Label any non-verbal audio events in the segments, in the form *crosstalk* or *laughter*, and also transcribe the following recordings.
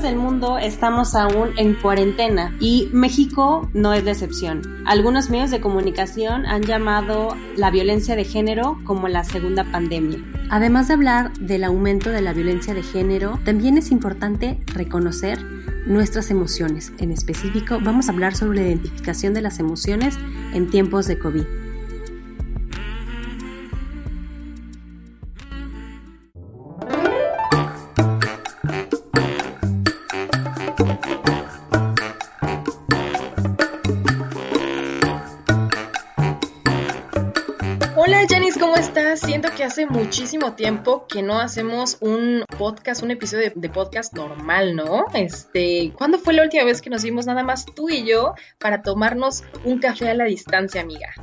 del mundo estamos aún en cuarentena y México no es la excepción. Algunos medios de comunicación han llamado la violencia de género como la segunda pandemia. Además de hablar del aumento de la violencia de género, también es importante reconocer nuestras emociones. En específico, vamos a hablar sobre la identificación de las emociones en tiempos de COVID. Hola Janice, ¿cómo estás? Siento que hace muchísimo tiempo que no hacemos un podcast, un episodio de, de, podcast normal, ¿no? Este, ¿cuándo fue la última vez que nos vimos nada más tú y yo para tomarnos un café a la distancia, amiga?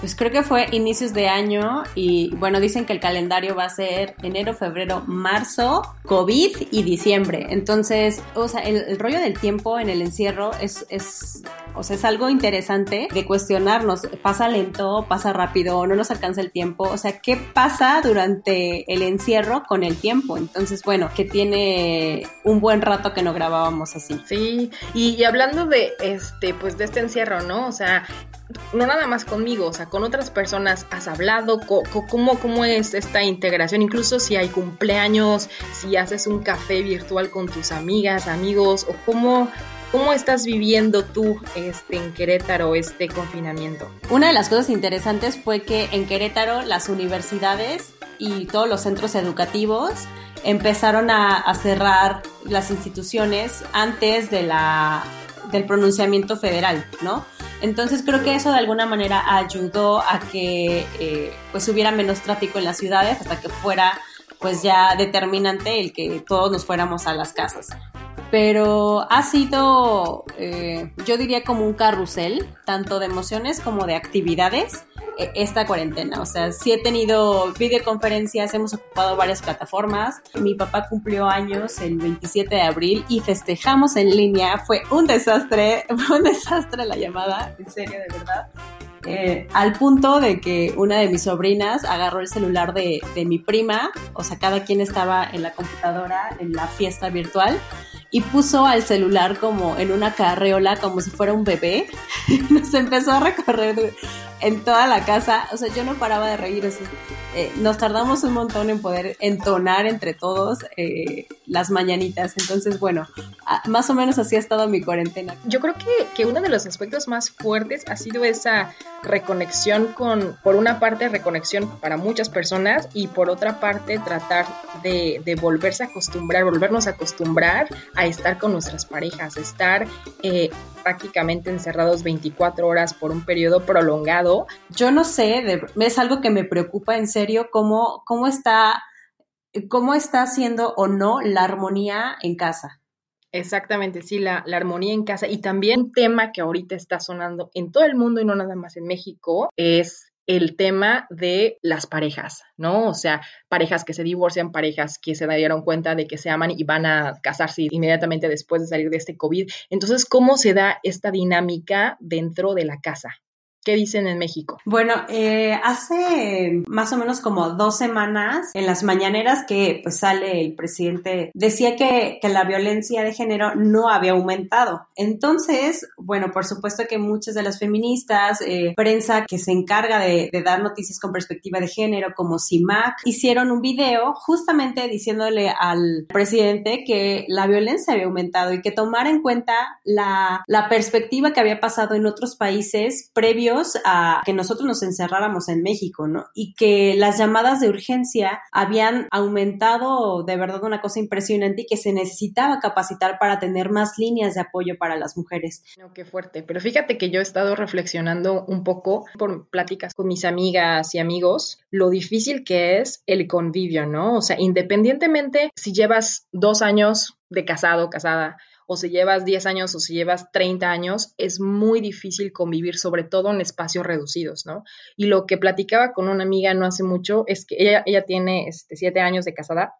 Pues creo que fue inicios de año y bueno, dicen que el calendario va a ser enero, febrero, marzo, COVID y diciembre. Entonces, o sea, el, rollo del tiempo en el encierro es, es, o sea, es algo interesante de cuestionarnos. Pasa lento, pasa rápido, no nos alcanza el tiempo. O sea, ¿qué pasa durante el encierro con el tiempo? Entonces, bueno, que tiene un buen rato que no grabábamos así. Sí, y hablando de este, pues de este encierro, ¿no? O sea, no nada más conmigo, o sea, con otras personas has hablado, ¿cómo, cómo es esta integración? Incluso si hay cumpleaños, si haces un café virtual con tus amigas, amigos, o cómo, ¿Cómo estás viviendo tú este, en Querétaro este confinamiento? Una de las cosas interesantes fue que en Querétaro las universidades y todos los centros educativos empezaron a, a cerrar las instituciones antes de la, del pronunciamiento federal, ¿no? Entonces creo que eso de alguna manera ayudó a que eh, pues hubiera menos tráfico en las ciudades hasta que fuera pues ya determinante el que todos nos fuéramos a las casas. Pero ha sido, eh, yo diría como un carrusel, tanto de emociones como de actividades esta cuarentena. O sea, sí he tenido videoconferencias, hemos ocupado varias plataformas. Mi papá cumplió años el 27 de abril y festejamos en línea. Fue un desastre, *laughs* fue un desastre la llamada, en serio, de verdad. Eh, al punto de que una de mis sobrinas agarró el celular de, de mi prima, o sea, cada quien estaba en la computadora en la fiesta virtual y puso al celular como en una carreola, como si fuera un bebé. *laughs* Nos empezó a recorrer en toda la casa. O sea, yo no paraba de reír. O eh, nos tardamos un montón en poder entonar entre todos eh, las mañanitas. Entonces, bueno, más o menos así ha estado mi cuarentena. Yo creo que, que uno de los aspectos más fuertes ha sido esa reconexión con, por una parte, reconexión para muchas personas y por otra parte, tratar de, de volverse a acostumbrar, volvernos a acostumbrar a estar con nuestras parejas, estar eh, prácticamente encerrados 24 horas por un periodo prolongado. Yo no sé, de, es algo que me preocupa en serio, cómo, cómo está, cómo está haciendo o no la armonía en casa. Exactamente, sí, la, la, armonía en casa. Y también un tema que ahorita está sonando en todo el mundo y no nada más en México es el tema de las parejas, ¿no? O sea, parejas que se divorcian, parejas que se dieron cuenta de que se aman y van a casarse inmediatamente después de salir de este COVID. Entonces, ¿cómo se da esta dinámica dentro de la casa? ¿Qué dicen en México? Bueno, eh, hace más o menos como dos semanas, en las mañaneras que pues sale el presidente, decía que, que la violencia de género no había aumentado. Entonces, bueno, por supuesto que muchas de las feministas, eh, prensa que se encarga de, de, dar noticias con perspectiva de género, como CIMAC, hicieron un video justamente diciéndole al presidente que la violencia había aumentado y que tomara en cuenta la, la perspectiva que había pasado en otros países previos a que nosotros nos encerráramos en México, ¿no? Y que las llamadas de urgencia habían aumentado de verdad una cosa impresionante y que se necesitaba capacitar para tener más líneas de apoyo para las mujeres. No, qué fuerte. Pero fíjate que yo he estado reflexionando un poco por pláticas con mis amigas y amigos, lo difícil que es el convivio, ¿no? O sea, independientemente si llevas dos años de casado, casada, o si llevas 10 años o si llevas 30 años, es muy difícil convivir, sobre todo en espacios reducidos, ¿no? Y lo que platicaba con una amiga no hace mucho es que ella, ella tiene este, 7 años de casada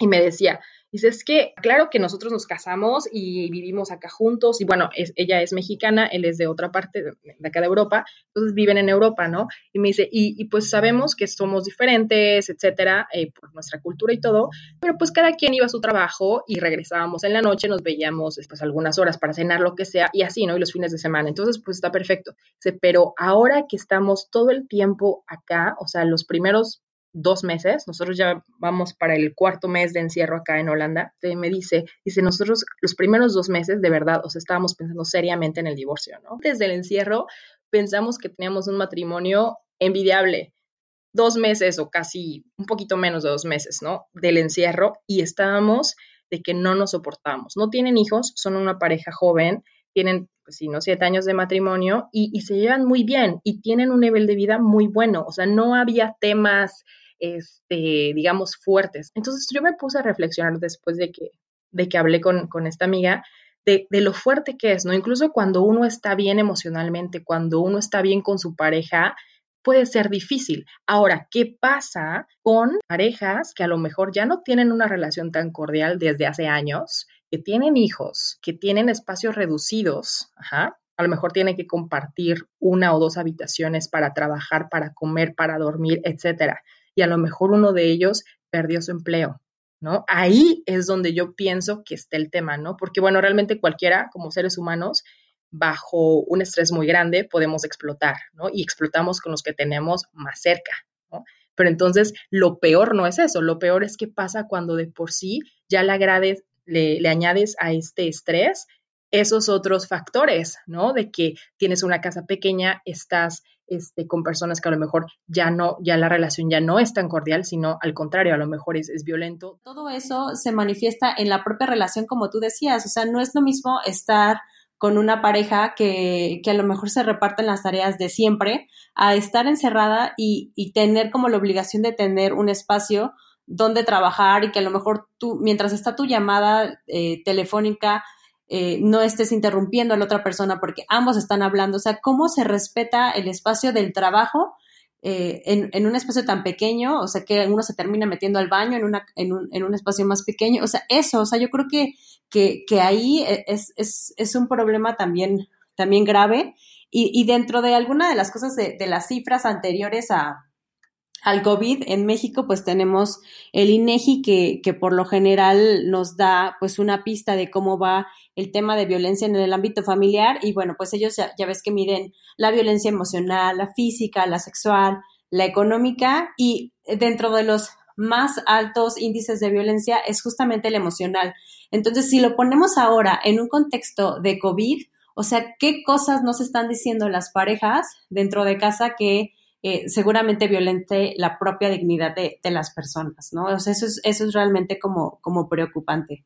y me decía, Dice, es que claro que nosotros nos casamos y vivimos acá juntos y bueno, ella es mexicana, él es de otra parte, de, acá de Europa, entonces viven en Europa, ¿no? Y me dice, y, pues sabemos que somos diferentes, etcétera, eh, por nuestra cultura y todo, pero pues cada quien iba a su trabajo y regresábamos en la noche, nos veíamos después algunas horas para cenar, lo que sea, y así, ¿no? Y los fines de semana. Entonces, pues está perfecto. Dice, pero ahora que estamos todo el tiempo acá, o sea, los primeros dos meses, nosotros ya vamos para el cuarto mes de encierro acá en Holanda, me dice, dice, nosotros los primeros dos meses de verdad, o sea, estábamos pensando seriamente en el divorcio, ¿no? Desde el encierro pensamos que teníamos un matrimonio envidiable, dos meses o casi un poquito menos de dos meses, ¿no? Del encierro y estábamos de que no nos soportábamos. No tienen hijos, son una pareja joven, tienen, pues sí, ¿no? Siete años de matrimonio y, y se llevan muy bien y tienen un nivel de vida muy bueno. O sea, no había temas este, digamos, fuertes. Entonces yo me puse a reflexionar después de que, de que hablé con, con esta amiga de, de, lo fuerte que es, ¿no? Incluso cuando uno está bien emocionalmente, cuando uno está bien con su pareja, puede ser difícil. Ahora, ¿qué pasa con parejas que a lo mejor ya no tienen una relación tan cordial desde hace años, que tienen hijos, que tienen espacios reducidos, ajá, a lo mejor tienen que compartir una o dos habitaciones para trabajar, para comer, para dormir, etcétera y a lo mejor uno de ellos perdió su empleo, ¿no? Ahí es donde yo pienso que está el tema, ¿no? Porque, bueno, realmente cualquiera, como seres humanos, bajo un estrés muy grande, podemos explotar, ¿no? Y explotamos con los que tenemos más cerca, ¿no? Pero entonces, lo peor no es eso, lo peor es qué pasa cuando de por sí ya le, agrades, le, le añades a este estrés esos otros factores, ¿no? De que tienes una casa pequeña, estás este, con personas que a lo mejor ya no, ya la relación ya no es tan cordial, sino al contrario, a lo mejor es, violento. Todo eso se manifiesta en la propia relación, como tú decías, o sea, no es lo mismo estar con una pareja que, que, a lo mejor se reparten las tareas de siempre, a estar encerrada y, y, tener como la obligación de tener un espacio donde trabajar y que a lo mejor tú, mientras está tu llamada eh, telefónica, eh, no estés interrumpiendo a la otra persona porque ambos están hablando, o sea, cómo se respeta el espacio del trabajo eh, en, un espacio tan pequeño, o sea, que uno se termina metiendo al baño en, una, en, un, en un espacio más pequeño, o sea, eso, o sea, yo creo que, que, que ahí es, es, es, un problema también, también grave. Y, y dentro de alguna de las cosas de, de las cifras anteriores a, al COVID en México, pues tenemos el INEGI que, que por lo general nos da pues una pista de cómo va el tema de violencia en el ámbito familiar y bueno, pues ellos ya, ves que miden la violencia emocional, la física, la sexual, la económica y dentro de los más altos índices de violencia es justamente el emocional. Entonces, si lo ponemos ahora en un contexto de COVID, o sea, ¿qué cosas nos están diciendo las parejas dentro de casa que eh, seguramente violente la propia dignidad de, de, las personas, ¿no? O sea, eso es, eso es realmente como, como preocupante.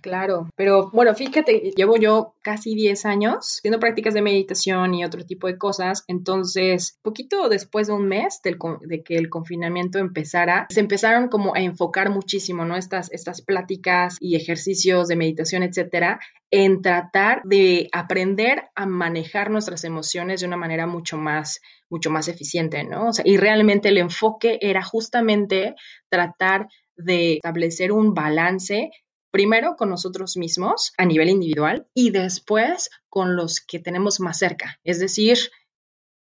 Claro, pero bueno, fíjate, llevo yo casi 10 años haciendo prácticas de meditación y otro tipo de cosas, entonces, poquito después de un mes del, de que el confinamiento empezara, se empezaron como a enfocar muchísimo, ¿no? Estas, estas pláticas y ejercicios de meditación, etcétera, en tratar de aprender a manejar nuestras emociones de una manera mucho más, mucho más eficiente, ¿no? O sea, y realmente el enfoque era justamente tratar de establecer un balance primero con nosotros mismos a nivel individual y después con los que tenemos más cerca, es decir,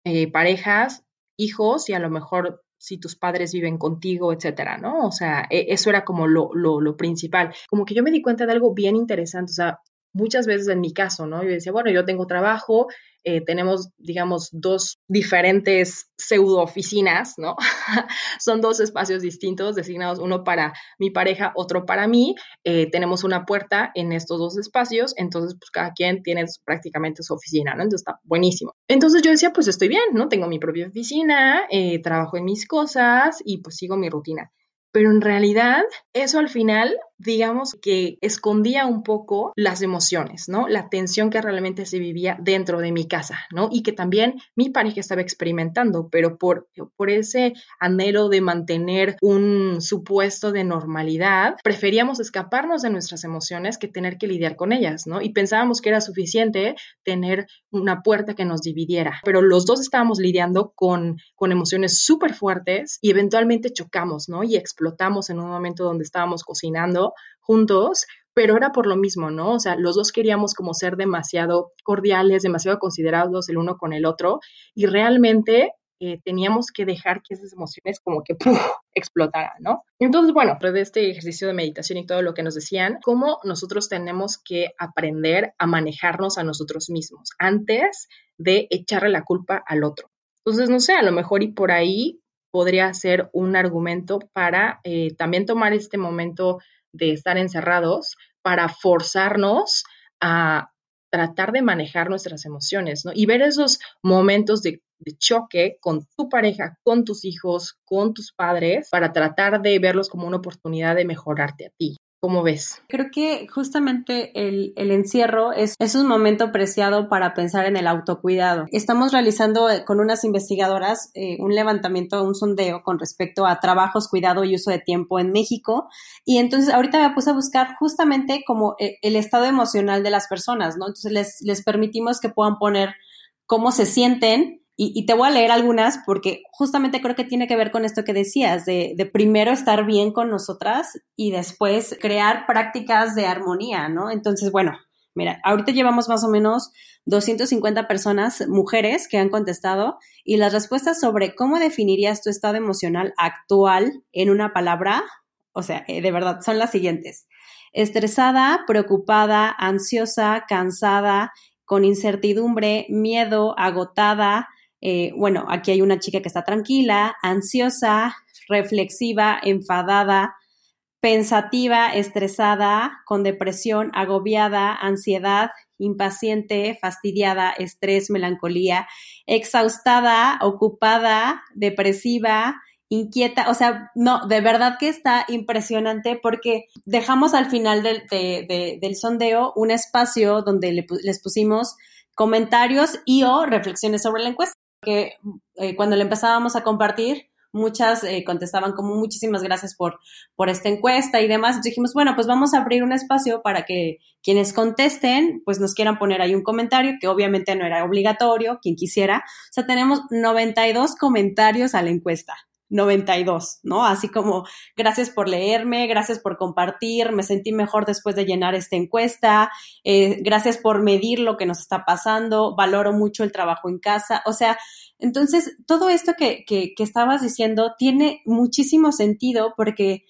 eh, parejas, hijos y a lo mejor si tus padres viven contigo, etcétera, ¿no? O sea, e, eso era como lo, lo, lo, principal. Como que yo me di cuenta de algo bien interesante, o sea, muchas veces en mi caso, ¿no? Yo decía, bueno, yo tengo trabajo, eh, tenemos, digamos, dos diferentes pseudo oficinas, ¿no? *laughs* Son dos espacios distintos designados, uno para mi pareja, otro para mí. Eh, tenemos una puerta en estos dos espacios, entonces, pues cada quien tiene prácticamente su oficina, ¿no? Entonces está buenísimo. Entonces yo decía, pues estoy bien, ¿no? Tengo mi propia oficina, eh, trabajo en mis cosas y pues sigo mi rutina pero en realidad eso al final, digamos que escondía un poco las emociones, ¿no? La tensión que realmente se vivía dentro de mi casa, ¿no? Y que también mi pareja estaba experimentando, pero por, ese anhelo de mantener un supuesto de normalidad, preferíamos escaparnos de nuestras emociones que tener que lidiar con ellas, ¿no? Y pensábamos que era suficiente tener una puerta que nos dividiera, pero los dos estábamos lidiando con, con emociones súper fuertes y eventualmente chocamos, ¿no? Y explotamos en un momento donde estábamos cocinando juntos, pero era por lo mismo, ¿no? O sea, los dos queríamos como ser demasiado cordiales, demasiado considerados el uno con el otro y realmente eh, teníamos que dejar que esas emociones como que explotaran, ¿no? Entonces, bueno, de este ejercicio de meditación y todo lo que nos decían, cómo nosotros tenemos que aprender a manejarnos a nosotros mismos antes de echarle la culpa al otro. Entonces, no sé, a lo mejor y por ahí podría ser un argumento para eh, también tomar este momento de estar encerrados para forzarnos a tratar de manejar nuestras emociones, ¿no? Y ver esos momentos de, de, choque con tu pareja, con tus hijos, con tus padres, para tratar de verlos como una oportunidad de mejorarte a ti. ¿Cómo ves? Creo que justamente el, encierro es, es, un momento preciado para pensar en el autocuidado. Estamos realizando eh, con unas investigadoras eh, un levantamiento, un sondeo con respecto a trabajos, cuidado y uso de tiempo en México. Y entonces ahorita me puse a buscar justamente como eh, el estado emocional de las personas, ¿no? Entonces les, les permitimos que puedan poner cómo se sienten y, te voy a leer algunas porque justamente creo que tiene que ver con esto que decías, de, de, primero estar bien con nosotras y después crear prácticas de armonía, ¿no? Entonces, bueno, mira, ahorita llevamos más o menos 250 personas, mujeres, que han contestado y las respuestas sobre cómo definirías tu estado emocional actual en una palabra, o sea, eh, de verdad, son las siguientes. Estresada, preocupada, ansiosa, cansada, con incertidumbre, miedo, agotada, eh, bueno, aquí hay una chica que está tranquila, ansiosa, reflexiva, enfadada, pensativa, estresada, con depresión, agobiada, ansiedad, impaciente, fastidiada, estrés, melancolía, exhaustada, ocupada, depresiva, inquieta, o sea, no, de verdad que está impresionante porque dejamos al final del, sondeo un espacio donde les pusimos comentarios y o reflexiones sobre la encuesta que eh, cuando le empezábamos a compartir, muchas eh, contestaban como muchísimas gracias por, por esta encuesta y demás. dijimos, bueno, pues vamos a abrir un espacio para que quienes contesten, pues nos quieran poner ahí un comentario, que obviamente no era obligatorio, quien quisiera. O sea, tenemos 92 comentarios a la encuesta. 92, ¿no? Así como gracias por leerme, gracias por compartir, me sentí mejor después de llenar esta encuesta, eh, gracias por medir lo que nos está pasando, valoro mucho el trabajo en casa, o sea, entonces todo esto que, que, que estabas diciendo tiene muchísimo sentido porque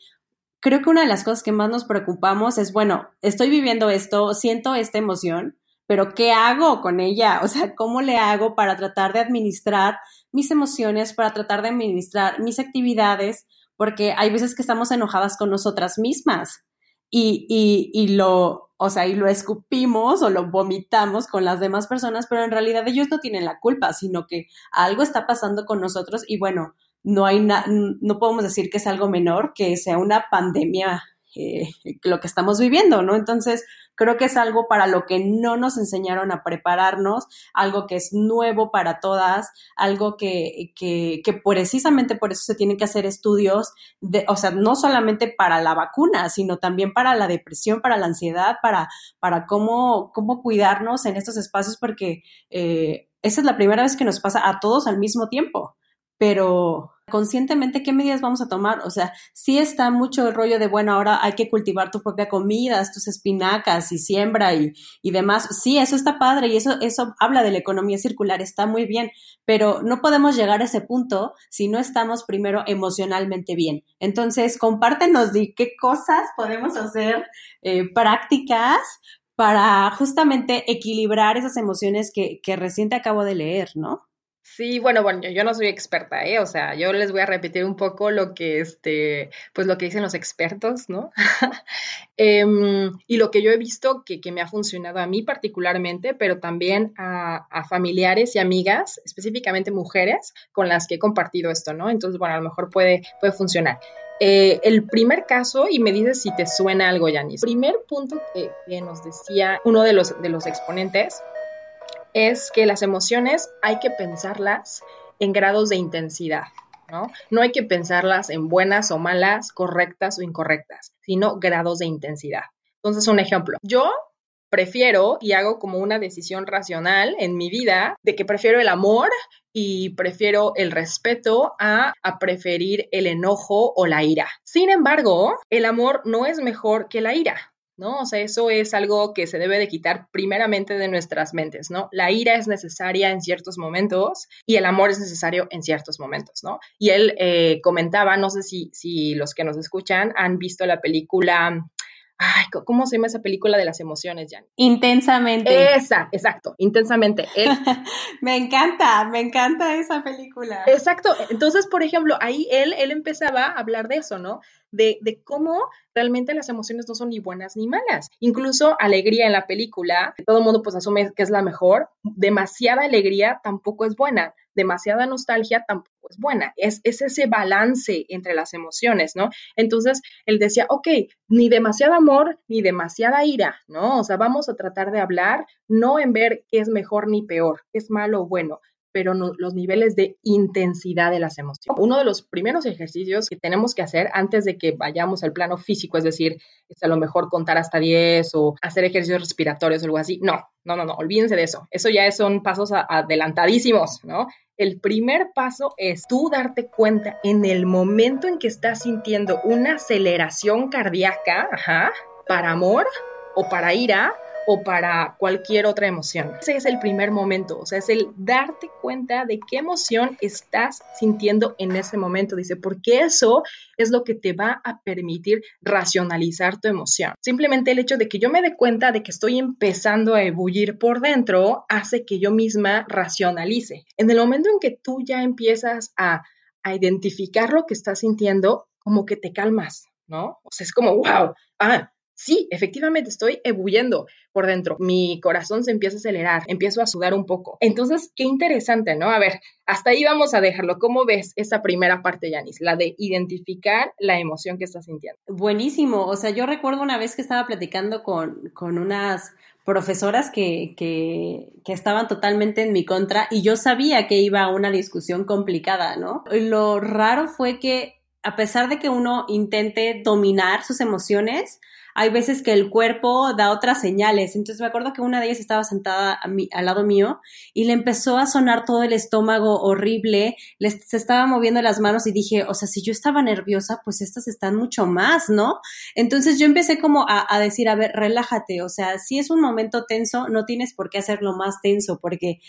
creo que una de las cosas que más nos preocupamos es, bueno, estoy viviendo esto, siento esta emoción, pero ¿qué hago con ella? O sea, ¿cómo le hago para tratar de administrar mis emociones, para tratar de administrar mis actividades? Porque hay veces que estamos enojadas con nosotras mismas y, y, lo, o sea, y lo escupimos o lo vomitamos con las demás personas, pero en realidad ellos no tienen la culpa, sino que algo está pasando con nosotros y bueno, no hay no podemos decir que es algo menor, que sea una pandemia eh, lo que estamos viviendo, ¿no? Entonces, Creo que es algo para lo que no nos enseñaron a prepararnos, algo que es nuevo para todas, algo que, que, que precisamente por eso se tienen que hacer estudios, de, o sea, no solamente para la vacuna, sino también para la depresión, para la ansiedad, para, para cómo, cómo cuidarnos en estos espacios, porque eh, esa es la primera vez que nos pasa a todos al mismo tiempo. Pero, conscientemente qué medidas vamos a tomar. O sea, sí está mucho el rollo de, bueno, ahora hay que cultivar tu propia comida, tus espinacas y siembra y, y demás. Sí, eso está padre y eso, eso habla de la economía circular, está muy bien, pero no podemos llegar a ese punto si no estamos primero emocionalmente bien. Entonces, compártenos de qué cosas podemos hacer eh, prácticas para justamente equilibrar esas emociones que, que recién te acabo de leer, ¿no? Sí, bueno, bueno, yo, no soy experta, ¿eh? O sea, yo les voy a repetir un poco lo que, este, pues lo que dicen los expertos, ¿no? *laughs* Em, y lo que yo he visto que, que, me ha funcionado a mí particularmente, pero también a, familiares y amigas, específicamente mujeres, con las que he compartido esto, ¿no? Entonces, bueno, a lo mejor puede, puede funcionar. Eh, el primer caso, y me dices si te suena algo, Yanis. Primer punto que, que nos decía uno de los, de los exponentes es que las emociones hay que pensarlas en grados de intensidad, ¿no? No hay que pensarlas en buenas o malas, correctas o incorrectas, sino grados de intensidad. Entonces, un ejemplo, yo prefiero y hago como una decisión racional en mi vida de que prefiero el amor y prefiero el respeto a, a, preferir el enojo o la ira. Sin embargo, el amor no es mejor que la ira. ¿No? O sea, eso es algo que se debe de quitar primeramente de nuestras mentes, ¿no? La ira es necesaria en ciertos momentos y el amor es necesario en ciertos momentos, ¿no? Y él eh, comentaba, no sé si, si los que nos escuchan han visto la película Ay, ¿cómo se llama esa película de las emociones, Jan? Intensamente. Esa, exacto, intensamente. *laughs* me encanta, me encanta esa película. Exacto. Entonces, por ejemplo, ahí él, él empezaba a hablar de eso, ¿no? De, cómo realmente las emociones no son ni buenas ni malas. Incluso alegría en la película, todo el mundo pues asume que es la mejor. Demasiada alegría tampoco es buena. Demasiada nostalgia tampoco es buena. Es, es ese balance entre las emociones, ¿no? Entonces, él decía, ok, ni demasiado amor, ni demasiada ira, ¿no? O sea, vamos a tratar de hablar no en ver qué es mejor ni peor, qué es malo o bueno, pero los niveles de intensidad de las emociones. Uno de los primeros ejercicios que tenemos que hacer antes de que vayamos al plano físico, es decir, es a lo mejor contar hasta 10 o hacer ejercicios respiratorios o algo así, no, no, no, no, olvídense de eso. Eso ya son pasos adelantadísimos, ¿no? El primer paso es tú darte cuenta en el momento en que estás sintiendo una aceleración cardíaca, ajá, para amor o para ira, o para cualquier otra emoción. Ese es el primer momento, o sea, es el darte cuenta de qué emoción estás sintiendo en ese momento. Dice, porque eso es lo que te va a permitir racionalizar tu emoción. Simplemente el hecho de que yo me dé cuenta de que estoy empezando a ebullir por dentro hace que yo misma racionalice. En el momento en que tú ya empiezas a, a identificar lo que estás sintiendo, como que te calmas, ¿no? O sea, es como, wow, ah, sí, efectivamente estoy ebulliendo por dentro. Mi corazón se empieza a acelerar, empiezo a sudar un poco. Entonces, qué interesante, ¿no? A ver, hasta ahí vamos a dejarlo. ¿Cómo ves esa primera parte, Yanis? La de identificar la emoción que estás sintiendo. Buenísimo. O sea, yo recuerdo una vez que estaba platicando con, con unas profesoras que, que, que, estaban totalmente en mi contra y yo sabía que iba a una discusión complicada, ¿no? Lo raro fue que a pesar de que uno intente dominar sus emociones, hay veces que el cuerpo da otras señales. Entonces me acuerdo que una de ellas estaba sentada al lado mío y le empezó a sonar todo el estómago horrible, le, se estaba moviendo las manos y dije, o sea, si yo estaba nerviosa, pues estas están mucho más, ¿no? Entonces yo empecé como a, a decir, a ver, relájate, o sea, si es un momento tenso, no tienes por qué hacerlo más tenso, porque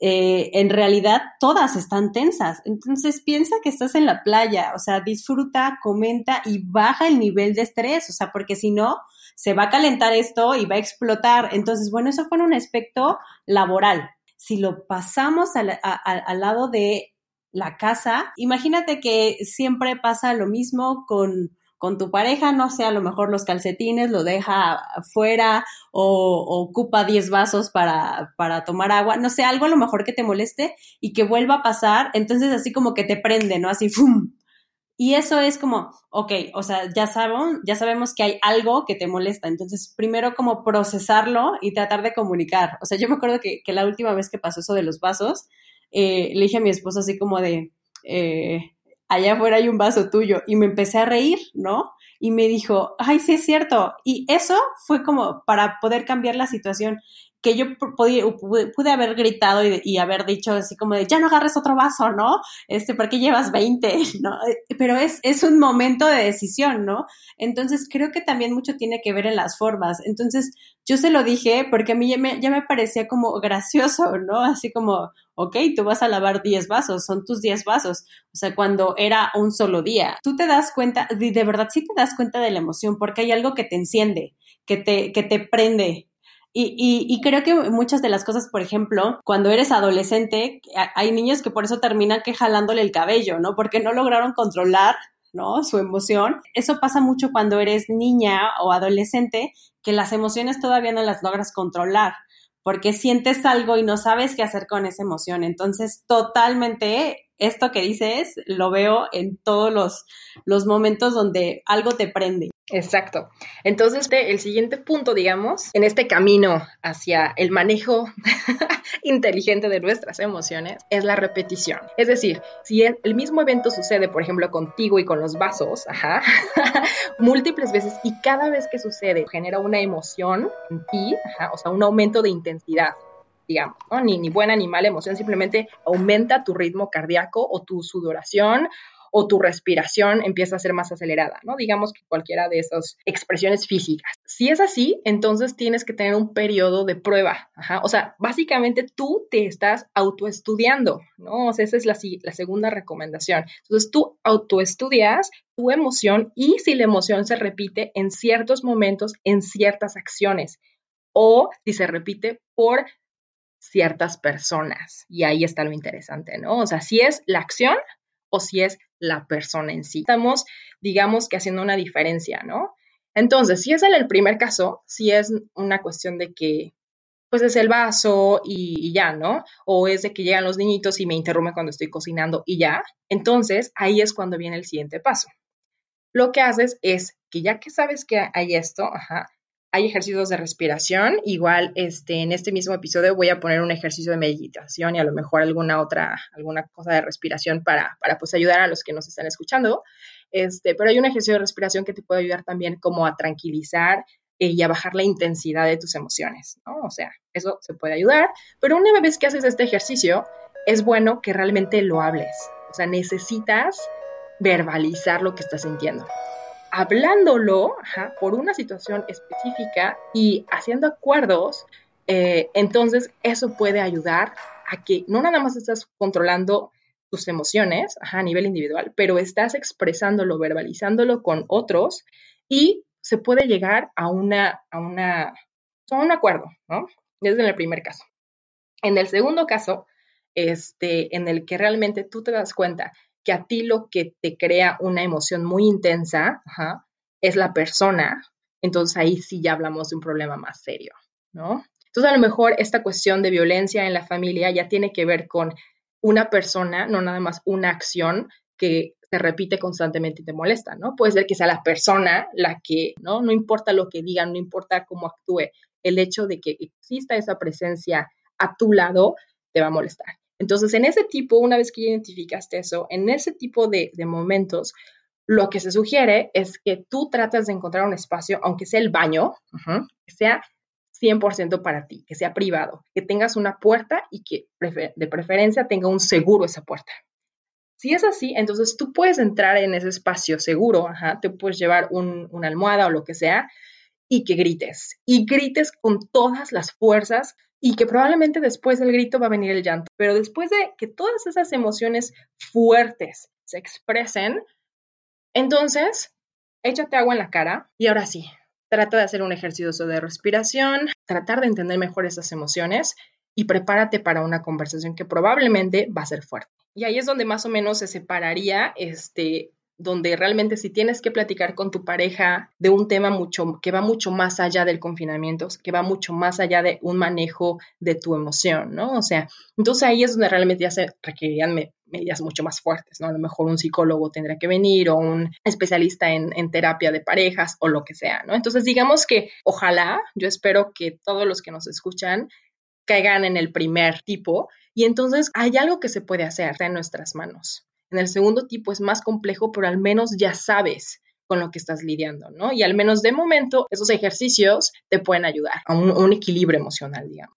eh, en realidad todas están tensas. Entonces piensa que estás en la playa, o sea, disfruta, comenta y baja el nivel de estrés, o sea, porque si no, se va a calentar esto y va a explotar. Entonces, bueno, eso fue un aspecto laboral. Si lo pasamos al, al lado de la casa, imagínate que siempre pasa lo mismo con con tu pareja, no sé, a lo mejor los calcetines lo deja afuera o, ocupa 10 vasos para, para tomar agua, no sé, algo a lo mejor que te moleste y que vuelva a pasar, entonces así como que te prende, ¿no? Así, ¡fum! Y eso es como, ok, o sea, ya sabemos, ya sabemos que hay algo que te molesta. Entonces, primero como procesarlo y tratar de comunicar. O sea, yo me acuerdo que, que la última vez que pasó eso de los vasos, eh, le dije a mi esposo así como de, eh, allá afuera hay un vaso tuyo. Y me empecé a reír, ¿no? Y me dijo, ay, sí es cierto. Y eso fue como para poder cambiar la situación que yo podía, pude, haber gritado y, haber dicho así como de, ya no agarres otro vaso, ¿no? Este, ¿por qué llevas 20? *laughs* ¿No? Pero es, es un momento de decisión, ¿no? Entonces, creo que también mucho tiene que ver en las formas. Entonces, yo se lo dije porque a mí ya me, ya me parecía como gracioso, ¿no? Así como, ok, tú vas a lavar 10 vasos, son tus 10 vasos. O sea, cuando era un solo día, tú te das cuenta, de verdad sí te das cuenta de la emoción porque hay algo que te enciende, que te, que te prende, Y, y, creo que muchas de las cosas, por ejemplo, cuando eres adolescente, hay niños que por eso terminan que jalándole el cabello, ¿no? Porque no lograron controlar ¿no? Su emoción. Eso pasa mucho cuando eres niña o adolescente, que las emociones todavía no las logras controlar, porque sientes algo y no sabes qué hacer con esa emoción. Entonces, totalmente esto que dices lo veo en todos los, los momentos donde algo te prende. Exacto. Entonces, el siguiente punto, digamos, en este camino hacia el manejo *laughs* inteligente de nuestras emociones es la repetición. Es decir, si el mismo evento sucede, por ejemplo, contigo y con los vasos, ajá, *laughs* múltiples veces y cada vez que sucede genera una emoción en ti, o sea, un aumento de intensidad digamos, ¿no? ni, ni buena ni mala emoción, simplemente aumenta tu ritmo cardíaco o tu sudoración o tu respiración empieza a ser más acelerada, ¿no? Digamos que cualquiera de esas expresiones físicas. Si es así, entonces tienes que tener un periodo de prueba, O sea, básicamente tú te estás autoestudiando, ¿no? O sea, esa es la, la segunda recomendación. Entonces tú autoestudias tu emoción y si la emoción se repite en ciertos momentos, en ciertas acciones, o si se repite por ciertas personas. Y ahí está lo interesante, ¿no? O sea, si es la acción o si es la persona en sí. Estamos, digamos que haciendo una diferencia, ¿no? Entonces, si es en el primer caso, si es una cuestión de que, pues es el vaso y, ya, ¿no? O es de que llegan los niñitos y me interrumpen cuando estoy cocinando y ya. Entonces, ahí es cuando viene el siguiente paso. Lo que haces es que ya que sabes que hay esto, ajá, hay ejercicios de respiración. Igual, este, en este mismo episodio voy a poner un ejercicio de meditación y a lo mejor alguna otra, alguna cosa de respiración para, para pues ayudar a los que nos están escuchando. Este, pero hay un ejercicio de respiración que te puede ayudar también como a tranquilizar eh, y a bajar la intensidad de tus emociones, ¿no? O sea, eso se puede ayudar, pero una vez que haces este ejercicio, es bueno que realmente lo hables. O sea, necesitas verbalizar lo que estás sintiendo hablándolo por una situación específica y haciendo acuerdos, eh, entonces eso puede ayudar a que no nada más estás controlando tus emociones a nivel individual, pero estás expresándolo, verbalizándolo con otros y se puede llegar a, una, a, una, a un acuerdo, ¿no? Desde en el primer caso. En el segundo caso, este, en el que realmente tú te das cuenta que a ti lo que te crea una emoción muy intensa es la persona, entonces ahí sí ya hablamos de un problema más serio, ¿no? Entonces a lo mejor esta cuestión de violencia en la familia ya tiene que ver con una persona, no nada más una acción que se repite constantemente y te molesta, ¿no? Puede ser que sea la persona la que, ¿no? No importa lo que digan, no importa cómo actúe, el hecho de que exista esa presencia a tu lado te va a molestar. Entonces, en ese tipo, una vez que identificaste eso, en ese tipo de, momentos, lo que se sugiere es que tú tratas de encontrar un espacio, aunque sea el baño, que sea 100% para ti, que sea privado, que tengas una puerta y que de preferencia tenga un seguro esa puerta. Si es así, entonces tú puedes entrar en ese espacio seguro, te puedes llevar una almohada o lo que sea y que grites, y grites con todas las fuerzas y que probablemente después del grito va a venir el llanto. Pero después de que todas esas emociones fuertes se expresen, entonces échate agua en la cara y ahora sí, trata de hacer un ejercicio de respiración, tratar de entender mejor esas emociones y prepárate para una conversación que probablemente va a ser fuerte. Y ahí es donde más o menos se separaría este donde realmente si tienes que platicar con tu pareja de un tema mucho que va mucho más allá del confinamiento, que va mucho más allá de un manejo de tu emoción, ¿no? O sea, entonces ahí es donde realmente ya se requerirían medidas mucho más fuertes, ¿no? A lo mejor un psicólogo tendría que venir o un especialista en, terapia de parejas o lo que sea, ¿no? Entonces digamos que ojalá, yo espero que todos los que nos escuchan caigan en el primer tipo y entonces hay algo que se puede hacer, en nuestras manos. En el segundo tipo es más complejo, pero al menos ya sabes con lo que estás lidiando, ¿no? Y al menos de momento esos ejercicios te pueden ayudar a un, equilibrio emocional, digamos.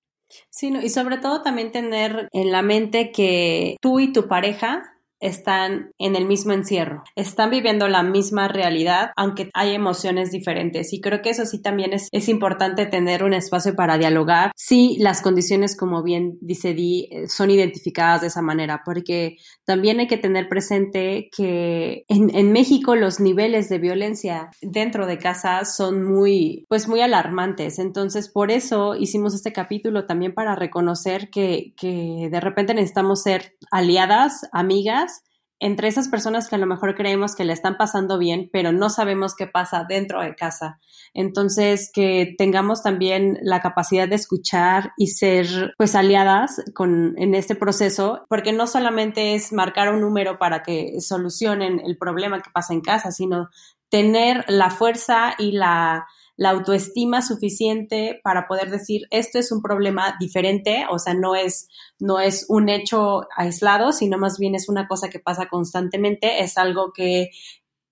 Sí, y sobre todo también tener en la mente que tú y tu pareja están en el mismo encierro, están viviendo la misma realidad, aunque hay emociones diferentes. Y creo que eso sí también es, es importante tener un espacio para dialogar si las condiciones, como bien dice Di, eh, son identificadas de esa manera, porque también hay que tener presente que en, en México los niveles de violencia dentro de casa son muy, pues muy alarmantes. Entonces, por eso hicimos este capítulo también para reconocer que, que de repente necesitamos ser aliadas, amigas, entre esas personas que a lo mejor creemos que le están pasando bien, pero no sabemos qué pasa dentro de casa. Entonces, que tengamos también la capacidad de escuchar y ser pues aliadas con, en este proceso, porque no solamente es marcar un número para que solucionen el problema que pasa en casa, sino tener la fuerza y la la autoestima suficiente para poder decir esto es un problema diferente, o sea, no es, no es un hecho aislado, sino más bien es una cosa que pasa constantemente, es algo que,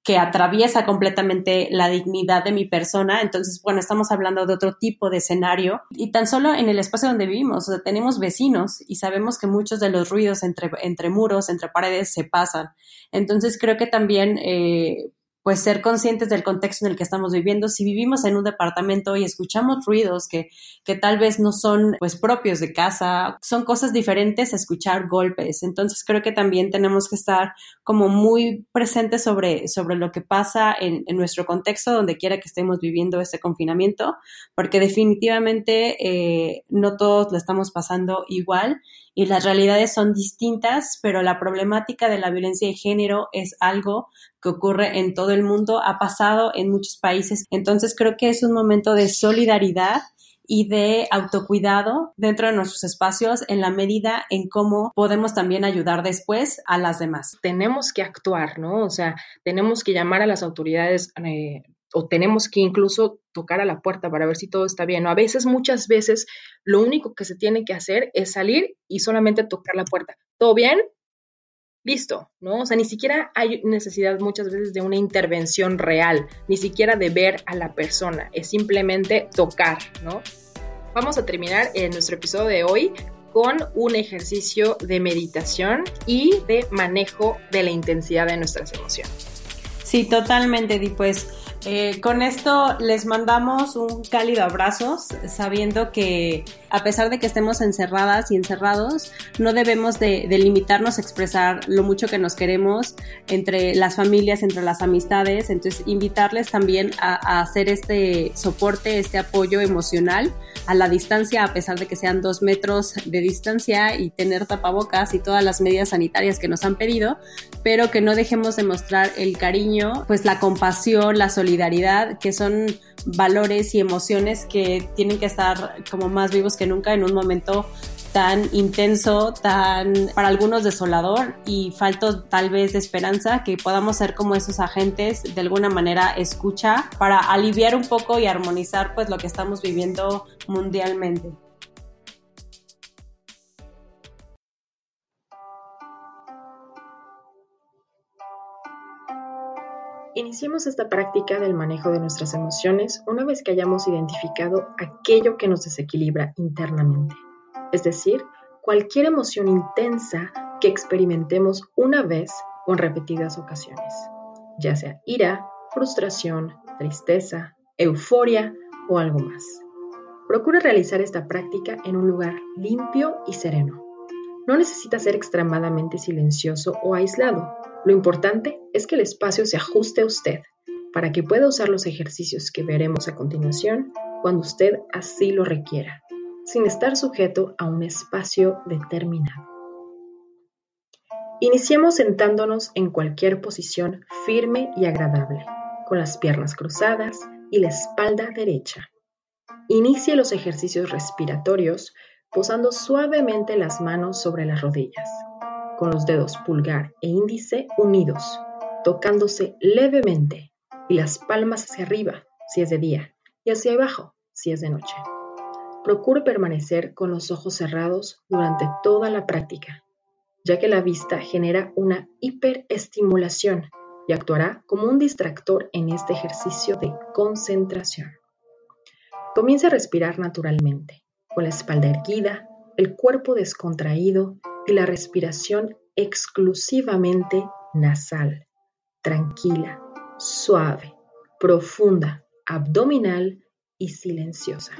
que atraviesa completamente la dignidad de mi persona. Entonces, bueno, estamos hablando de otro tipo de escenario y tan solo en el espacio donde vivimos, o sea, tenemos vecinos y sabemos que muchos de los ruidos entre, entre muros, entre paredes se pasan. Entonces, creo que también eh, pues ser conscientes del contexto en el que estamos viviendo. Si vivimos en un departamento y escuchamos ruidos que, que tal vez no son pues propios de casa, son cosas diferentes a escuchar golpes. Entonces creo que también tenemos que estar como muy presentes sobre, sobre lo que pasa en, nuestro contexto, donde quiera que estemos viviendo este confinamiento, porque definitivamente eh, no todos lo estamos pasando igual y las realidades son distintas, pero la problemática de la violencia de género es algo que ocurre en todo el mundo, ha pasado en muchos países. Entonces creo que es un momento de solidaridad y de autocuidado dentro de nuestros espacios en la medida en cómo podemos también ayudar después a las demás. Tenemos que actuar, ¿no? O sea, tenemos que llamar a las autoridades eh, o tenemos que incluso tocar a la puerta para ver si todo está bien. O a veces, muchas veces, lo único que se tiene que hacer es salir y solamente tocar la puerta. ¿Todo bien? Listo, ¿no? O sea, ni siquiera hay necesidad muchas veces de una intervención real, ni siquiera de ver a la persona, es simplemente tocar, ¿no? Vamos a terminar en nuestro episodio de hoy con un ejercicio de meditación y de manejo de la intensidad de nuestras emociones. Sí, totalmente, Di. Pues eh, con esto les mandamos un cálido abrazo, sabiendo que a pesar de que estemos encerradas y encerrados, no debemos de, limitarnos a expresar lo mucho que nos queremos entre las familias, entre las amistades. Entonces, invitarles también a, hacer este soporte, este apoyo emocional a la distancia, a pesar de que sean dos metros de distancia y tener tapabocas y todas las medidas sanitarias que nos han pedido, pero que no dejemos de mostrar el cariño, pues la compasión, la solidaridad que son valores y emociones que tienen que estar como más vivos que nunca en un momento tan intenso, tan para algunos desolador y falto tal vez de esperanza que podamos ser como esos agentes de alguna manera escucha para aliviar un poco y armonizar pues lo que estamos viviendo mundialmente. Iniciemos esta práctica del manejo de nuestras emociones una vez que hayamos identificado aquello que nos desequilibra internamente, es decir, cualquier emoción intensa que experimentemos una vez o en repetidas ocasiones, ya sea ira, frustración, tristeza, euforia o algo más. Procura realizar esta práctica en un lugar limpio y sereno. No necesita ser extremadamente silencioso o aislado, lo importante es que el espacio se ajuste a usted para que pueda usar los ejercicios que veremos a continuación cuando usted así lo requiera, sin estar sujeto a un espacio determinado. Iniciemos sentándonos en cualquier posición firme y agradable, con las piernas cruzadas y la espalda derecha. Inicie los ejercicios respiratorios posando suavemente las manos sobre las rodillas con los dedos pulgar e índice unidos, tocándose levemente y las palmas hacia arriba si es de día y hacia abajo si es de noche. Procure permanecer con los ojos cerrados durante toda la práctica, ya que la vista genera una hiperestimulación y actuará como un distractor en este ejercicio de concentración. Comience a respirar naturalmente, con la espalda erguida, el cuerpo descontraído y la respiración exclusivamente nasal, tranquila, suave, profunda, abdominal y silenciosa.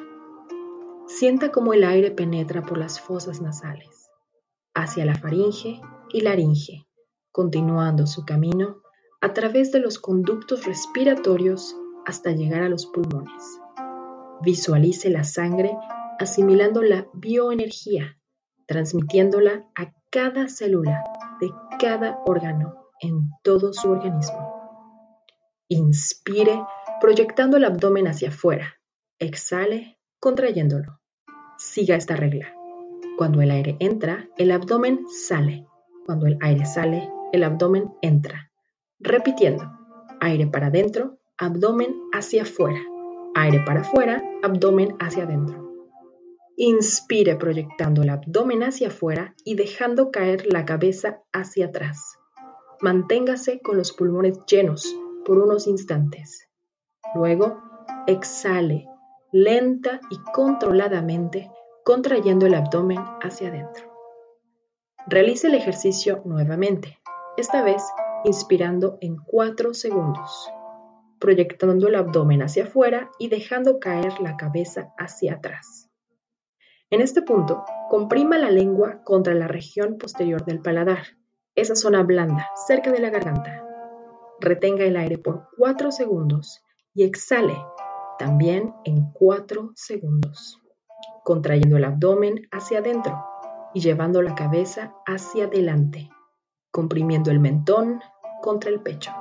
Sienta cómo el aire penetra por las fosas nasales, hacia la faringe y laringe, continuando su camino a través de los conductos respiratorios hasta llegar a los pulmones. Visualice la sangre asimilando la bioenergía, transmitiéndola a cada célula de cada órgano en todo su organismo. Inspire proyectando el abdomen hacia afuera. Exhale contrayéndolo. Siga esta regla. Cuando el aire entra, el abdomen sale. Cuando el aire sale, el abdomen entra. Repitiendo. Aire para adentro, abdomen hacia afuera. Aire para afuera, abdomen hacia adentro. Inspire proyectando el abdomen hacia afuera y dejando caer la cabeza hacia atrás. Manténgase con los pulmones llenos por unos instantes. Luego, exhale lenta y controladamente, contrayendo el abdomen hacia adentro. Realice el ejercicio nuevamente, esta vez inspirando en 4 segundos, proyectando el abdomen hacia afuera y dejando caer la cabeza hacia atrás. En este punto, comprima la lengua contra la región posterior del paladar, esa zona blanda, cerca de la garganta. Retenga el aire por 4 segundos y exhale también en 4 segundos, contrayendo el abdomen hacia adentro y llevando la cabeza hacia adelante, comprimiendo el mentón contra el pecho.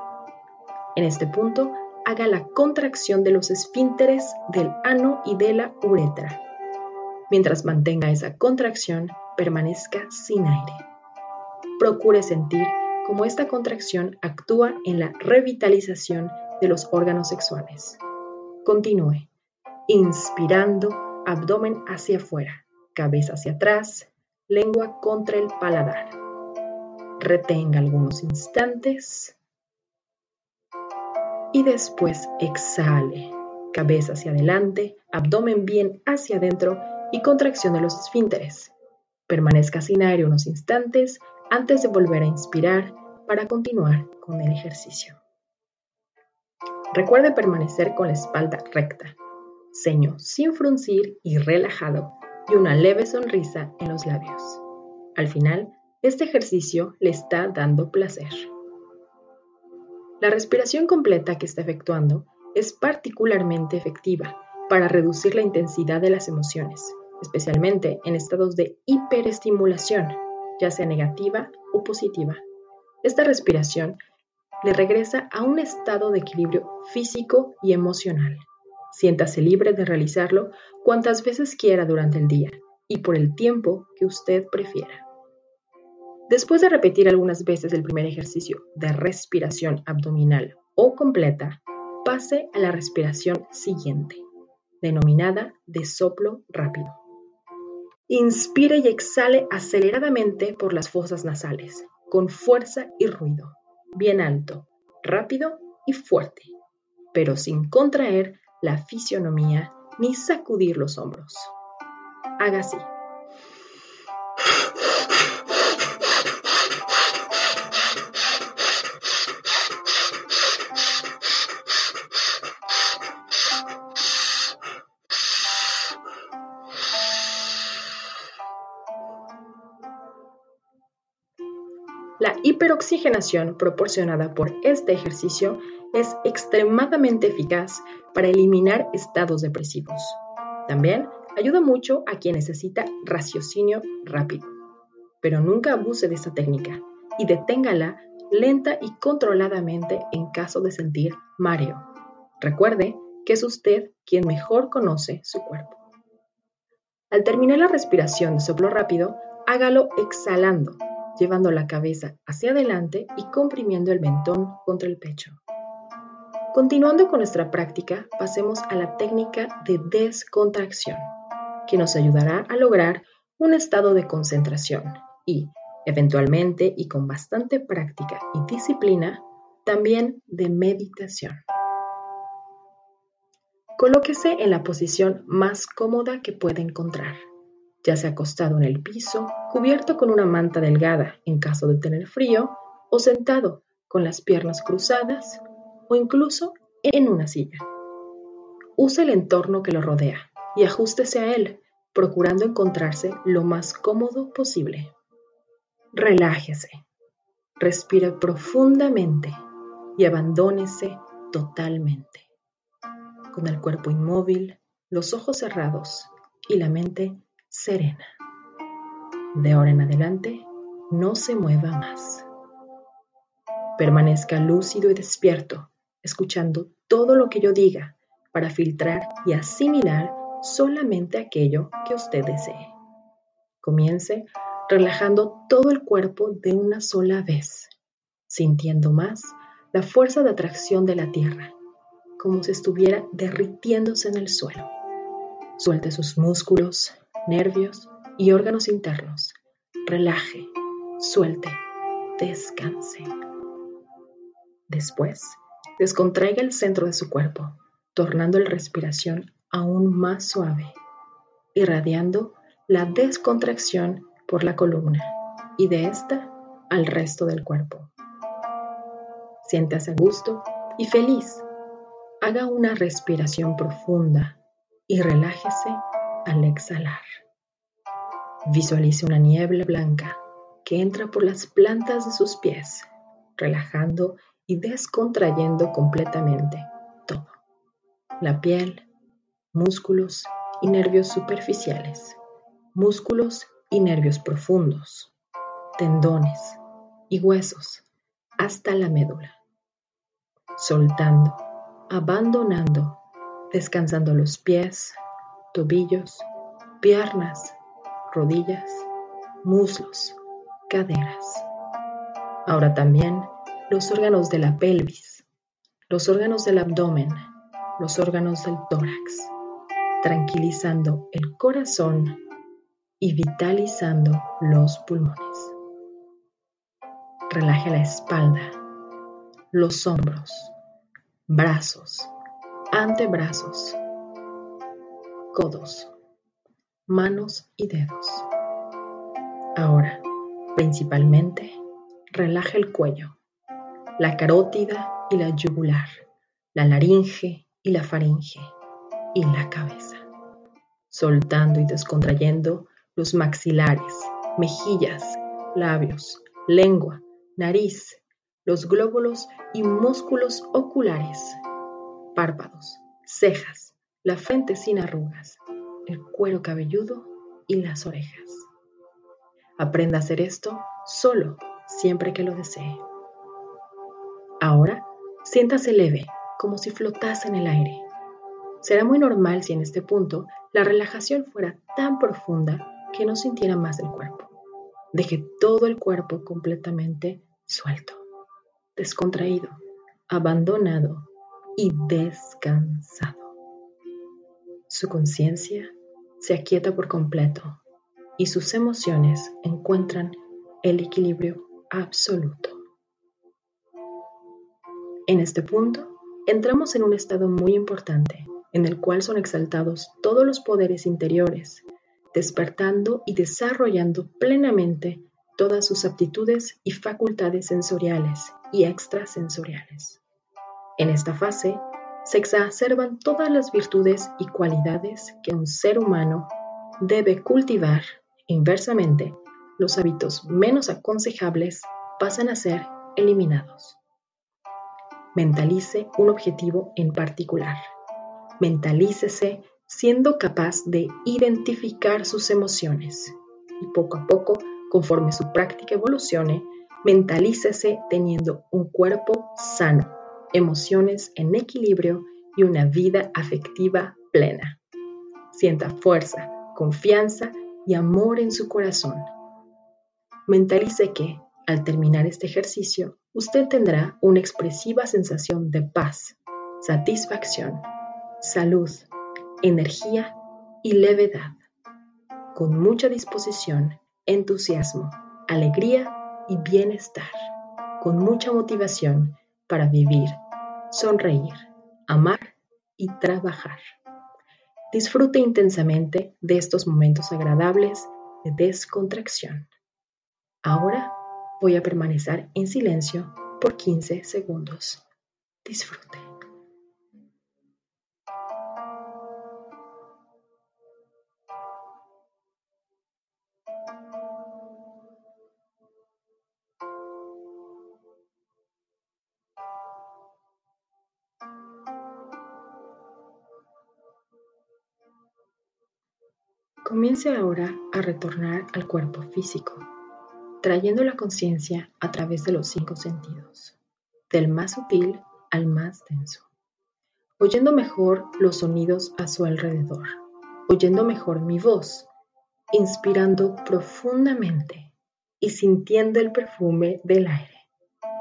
En este punto, haga la contracción de los esfínteres del ano y de la uretra. Mientras mantenga esa contracción, permanezca sin aire. Procure sentir cómo esta contracción actúa en la revitalización de los órganos sexuales. Continúe. Inspirando, abdomen hacia afuera, cabeza hacia atrás, lengua contra el paladar. Retenga algunos instantes y después exhale, cabeza hacia adelante, abdomen bien hacia adentro y contracción de los esfínteres. Permanezca sin aire unos instantes antes de volver a inspirar para continuar con el ejercicio. Recuerde permanecer con la espalda recta, ceño sin fruncir y relajado y una leve sonrisa en los labios. Al final, este ejercicio le está dando placer. La respiración completa que está efectuando es particularmente efectiva para reducir la intensidad de las emociones, especialmente en estados de hiperestimulación, ya sea negativa o positiva. Esta respiración le regresa a un estado de equilibrio físico y emocional. Siéntase libre de realizarlo cuantas veces quiera durante el día y por el tiempo que usted prefiera. Después de repetir algunas veces el primer ejercicio de respiración abdominal o completa, pase a la respiración siguiente, denominada de soplo rápido. Inspire y exhale aceleradamente por las fosas nasales, con fuerza y ruido bien alto, rápido y fuerte, pero sin contraer la fisionomía ni sacudir los hombros. Haga así. Hiperoxigenación proporcionada por este ejercicio es extremadamente eficaz para eliminar estados depresivos. También ayuda mucho a quien necesita raciocinio rápido. Pero nunca abuse de esta técnica y deténgala lenta y controladamente en caso de sentir mareo. Recuerde que es usted quien mejor conoce su cuerpo. Al terminar la respiración de soplo rápido, hágalo exhalando llevando la cabeza hacia adelante y comprimiendo el mentón contra el pecho. Continuando con nuestra práctica, pasemos a la técnica de descontracción, que nos ayudará a lograr un estado de concentración y, eventualmente y con bastante práctica y disciplina, también de meditación. Colóquese en la posición más cómoda que pueda encontrar. Ya sea acostado en el piso, cubierto con una manta delgada en caso de tener frío, o sentado con las piernas cruzadas, o incluso en una silla. Use el entorno que lo rodea y ajústese a él, procurando encontrarse lo más cómodo posible. Relájese, respire profundamente y abandónese totalmente. Con el cuerpo inmóvil, los ojos cerrados y la mente serena. De ahora en adelante, no se mueva más. Permanezca lúcido y despierto, escuchando todo lo que yo diga para filtrar y asimilar solamente aquello que usted desee. Comience relajando todo el cuerpo de una sola vez, sintiendo más la fuerza de atracción de la Tierra, como si estuviera derritiéndose en el suelo. Suelte sus músculos, nervios y órganos internos. Relaje, suelte, descanse. Después, descontraiga el centro de su cuerpo, tornando la respiración aún más suave, irradiando la descontracción por la columna y de esta al resto del cuerpo. Siéntase a gusto y feliz. Haga una respiración profunda y relájese al exhalar. Visualice una niebla blanca que entra por las plantas de sus pies, relajando y descontrayendo completamente todo. La piel, músculos y nervios superficiales, músculos y nervios profundos, tendones y huesos, hasta la médula. Soltando, abandonando, descansando los pies, tobillos, piernas, rodillas, muslos, caderas. Ahora también los órganos de la pelvis, los órganos del abdomen, los órganos del tórax, tranquilizando el corazón y vitalizando los pulmones. Relaje la espalda, los hombros, brazos, antebrazos, codos, manos y dedos. Ahora, principalmente, relaje el cuello, la carótida y la yugular, la laringe y la faringe y la cabeza, soltando y descontrayendo los maxilares, mejillas, labios, lengua, nariz, los glóbulos y músculos oculares, párpados, cejas, la frente sin arrugas, el cuero cabelludo y las orejas. Aprenda a hacer esto solo, siempre que lo desee. Ahora, siéntase leve, como si flotase en el aire. Será muy normal si en este punto la relajación fuera tan profunda que no sintiera más el cuerpo. Deje todo el cuerpo completamente suelto, descontraído, abandonado y descansado. Su conciencia se aquieta por completo y sus emociones encuentran el equilibrio absoluto. En este punto, entramos en un estado muy importante, en el cual son exaltados todos los poderes interiores despertando y desarrollando plenamente todas sus aptitudes y facultades sensoriales y extrasensoriales. En esta fase se exacerban todas las virtudes y cualidades que un ser humano debe cultivar. Inversamente, los hábitos menos aconsejables pasan a ser eliminados. Mentalice un objetivo en particular. Mentalícese siendo capaz de identificar sus emociones y poco a poco, conforme su práctica evolucione, mentalícese teniendo un cuerpo sano, emociones en equilibrio y una vida afectiva plena. Sienta fuerza, confianza y amor en su corazón. Mentalice que, al terminar este ejercicio, usted tendrá una expresiva sensación de paz, satisfacción, salud, energía y levedad, con mucha disposición, entusiasmo, alegría y bienestar, con mucha motivación para vivir, sonreír, amar y trabajar. Disfrute intensamente de estos momentos agradables de descontracción. Ahora voy a permanecer en silencio por 15 segundos. Disfrute. Comience ahora a retornar al cuerpo físico, trayendo la conciencia a través de los cinco sentidos, del más sutil al más denso, oyendo mejor los sonidos a su alrededor, oyendo mejor mi voz, inspirando profundamente y sintiendo el perfume del aire,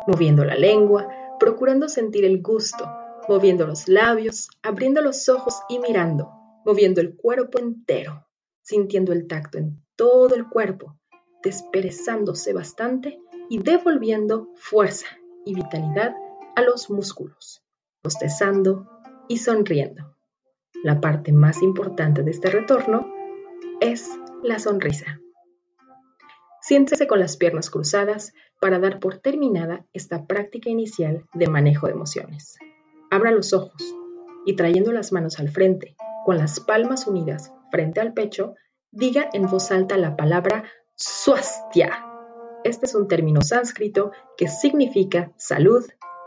moviendo la lengua, procurando sentir el gusto, moviendo los labios, abriendo los ojos y mirando, moviendo el cuerpo entero sintiendo el tacto en todo el cuerpo, desperezándose bastante y devolviendo fuerza y vitalidad a los músculos, bostezando y sonriendo. La parte más importante de este retorno es la sonrisa. Siéntese con las piernas cruzadas para dar por terminada esta práctica inicial de manejo de emociones. Abra los ojos y trayendo las manos al frente, con las palmas unidas frente al pecho, diga en voz alta la palabra swastia. Este es un término sánscrito que significa salud,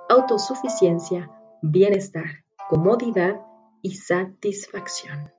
autosuficiencia, bienestar, comodidad y satisfacción.